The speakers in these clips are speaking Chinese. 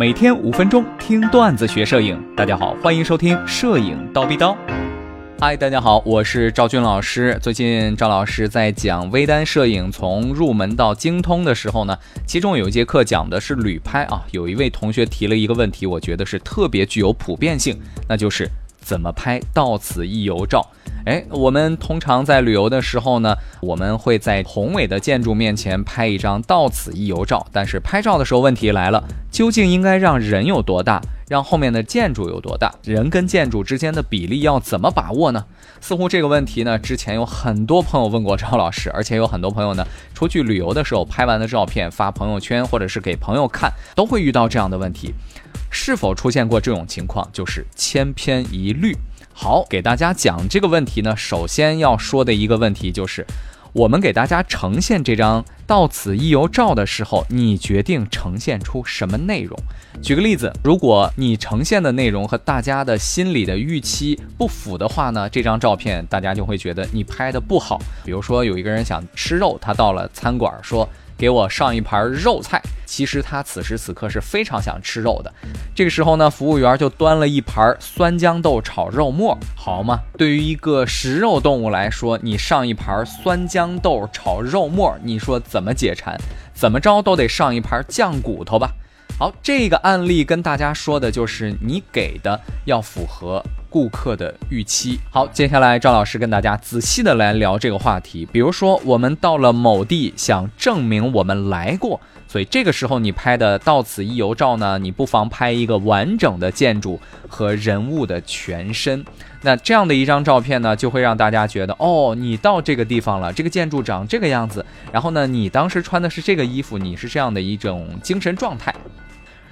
每天五分钟听段子学摄影。大家好，欢迎收听《摄影刀逼刀》。嗨，大家好，我是赵军老师。最近赵老师在讲微单摄影从入门到精通的时候呢，其中有一节课讲的是旅拍啊。有一位同学提了一个问题，我觉得是特别具有普遍性，那就是怎么拍到此一游照。哎，我们通常在旅游的时候呢，我们会在宏伟的建筑面前拍一张到此一游照。但是拍照的时候，问题来了，究竟应该让人有多大，让后面的建筑有多大？人跟建筑之间的比例要怎么把握呢？似乎这个问题呢，之前有很多朋友问过赵老师，而且有很多朋友呢，出去旅游的时候拍完的照片发朋友圈或者是给朋友看，都会遇到这样的问题。是否出现过这种情况？就是千篇一律。好，给大家讲这个问题呢。首先要说的一个问题就是，我们给大家呈现这张到此一游照的时候，你决定呈现出什么内容。举个例子，如果你呈现的内容和大家的心理的预期不符的话呢，这张照片大家就会觉得你拍的不好。比如说，有一个人想吃肉，他到了餐馆说。给我上一盘肉菜。其实他此时此刻是非常想吃肉的。这个时候呢，服务员就端了一盘酸豇豆炒肉末，好嘛？对于一个食肉动物来说，你上一盘酸豇豆炒肉末，你说怎么解馋？怎么着都得上一盘酱骨头吧。好，这个案例跟大家说的就是你给的要符合。顾客的预期。好，接下来赵老师跟大家仔细的来聊这个话题。比如说，我们到了某地，想证明我们来过，所以这个时候你拍的到此一游照呢，你不妨拍一个完整的建筑和人物的全身。那这样的一张照片呢，就会让大家觉得，哦，你到这个地方了，这个建筑长这个样子，然后呢，你当时穿的是这个衣服，你是这样的一种精神状态。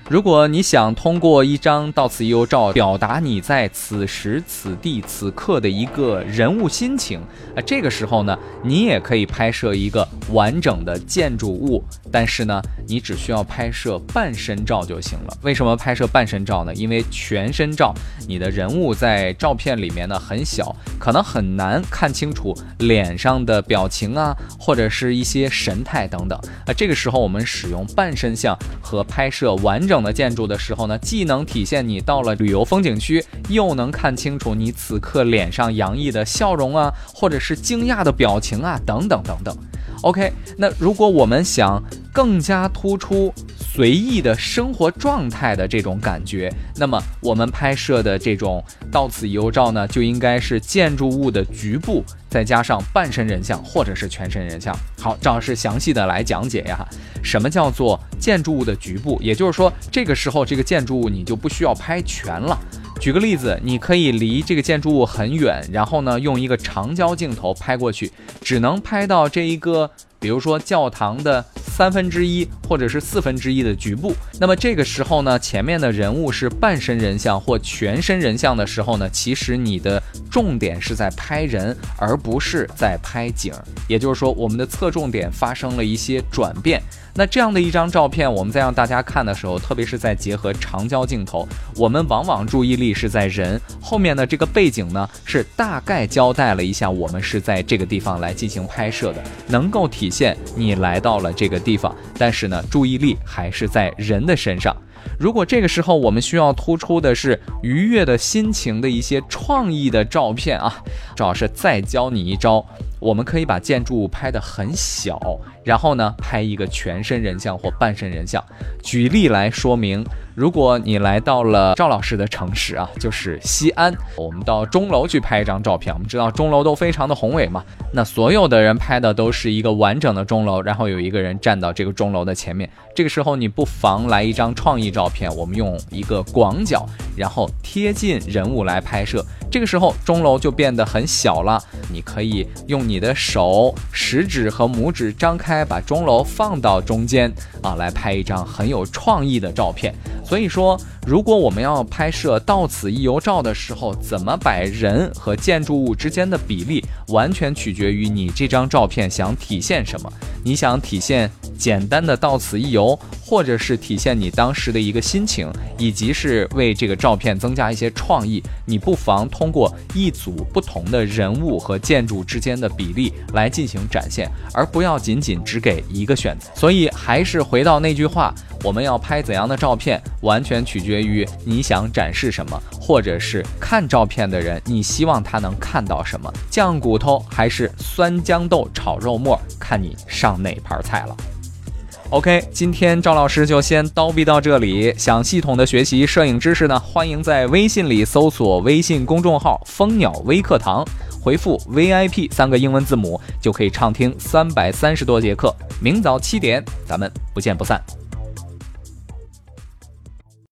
如果你想通过一张到此一游照表达你在此时此地此刻的一个人物心情，啊，这个时候呢，你也可以拍摄一个完整的建筑物，但是呢，你只需要拍摄半身照就行了。为什么拍摄半身照呢？因为全身照，你的人物在照片里面呢很小，可能很难看清楚脸上的表情啊，或者是一些神态等等。啊，这个时候我们使用半身像和拍摄完整。的建筑的时候呢，既能体现你到了旅游风景区，又能看清楚你此刻脸上洋溢的笑容啊，或者是惊讶的表情啊，等等等等。OK，那如果我们想更加突出随意的生活状态的这种感觉，那么我们拍摄的这种到此游照呢，就应该是建筑物的局部，再加上半身人像或者是全身人像。好，赵老师详细的来讲解呀，什么叫做建筑物的局部？也就是说，这个时候这个建筑物你就不需要拍全了。举个例子，你可以离这个建筑物很远，然后呢，用一个长焦镜头拍过去，只能拍到这一个，比如说教堂的三分之一或者是四分之一的局部。那么这个时候呢，前面的人物是半身人像或全身人像的时候呢，其实你的重点是在拍人，而不是在拍景。也就是说，我们的侧重点发生了一些转变。那这样的一张照片，我们在让大家看的时候，特别是在结合长焦镜头，我们往往注意力是在人后面的这个背景呢，是大概交代了一下，我们是在这个地方来进行拍摄的，能够体现你来到了这个地方，但是呢，注意力还是在人的身上。如果这个时候我们需要突出的是愉悦的心情的一些创意的照片啊，赵老师再教你一招。我们可以把建筑物拍得很小，然后呢，拍一个全身人像或半身人像。举例来说明。如果你来到了赵老师的城市啊，就是西安，我们到钟楼去拍一张照片。我们知道钟楼都非常的宏伟嘛，那所有的人拍的都是一个完整的钟楼，然后有一个人站到这个钟楼的前面。这个时候你不妨来一张创意照片，我们用一个广角，然后贴近人物来拍摄。这个时候钟楼就变得很小了，你可以用你的手食指和拇指张开，把钟楼放到中间啊，来拍一张很有创意的照片。所以说，如果我们要拍摄到此一游照的时候，怎么摆人和建筑物之间的比例，完全取决于你这张照片想体现什么。你想体现简单的到此一游，或者是体现你当时的一个心情，以及是为这个照片增加一些创意，你不妨通过一组不同的人物和建筑之间的比例来进行展现，而不要仅仅只给一个选择。所以还是回到那句话，我们要拍怎样的照片，完全取决于你想展示什么，或者是看照片的人，你希望他能看到什么。酱骨头还是酸豇豆炒肉末，看你上哪盘菜了。OK，今天赵老师就先叨逼到这里。想系统的学习摄影知识呢，欢迎在微信里搜索微信公众号“蜂鸟微课堂”，回复 VIP 三个英文字母，就可以畅听三百三十多节课。明早七点，咱们不见不散。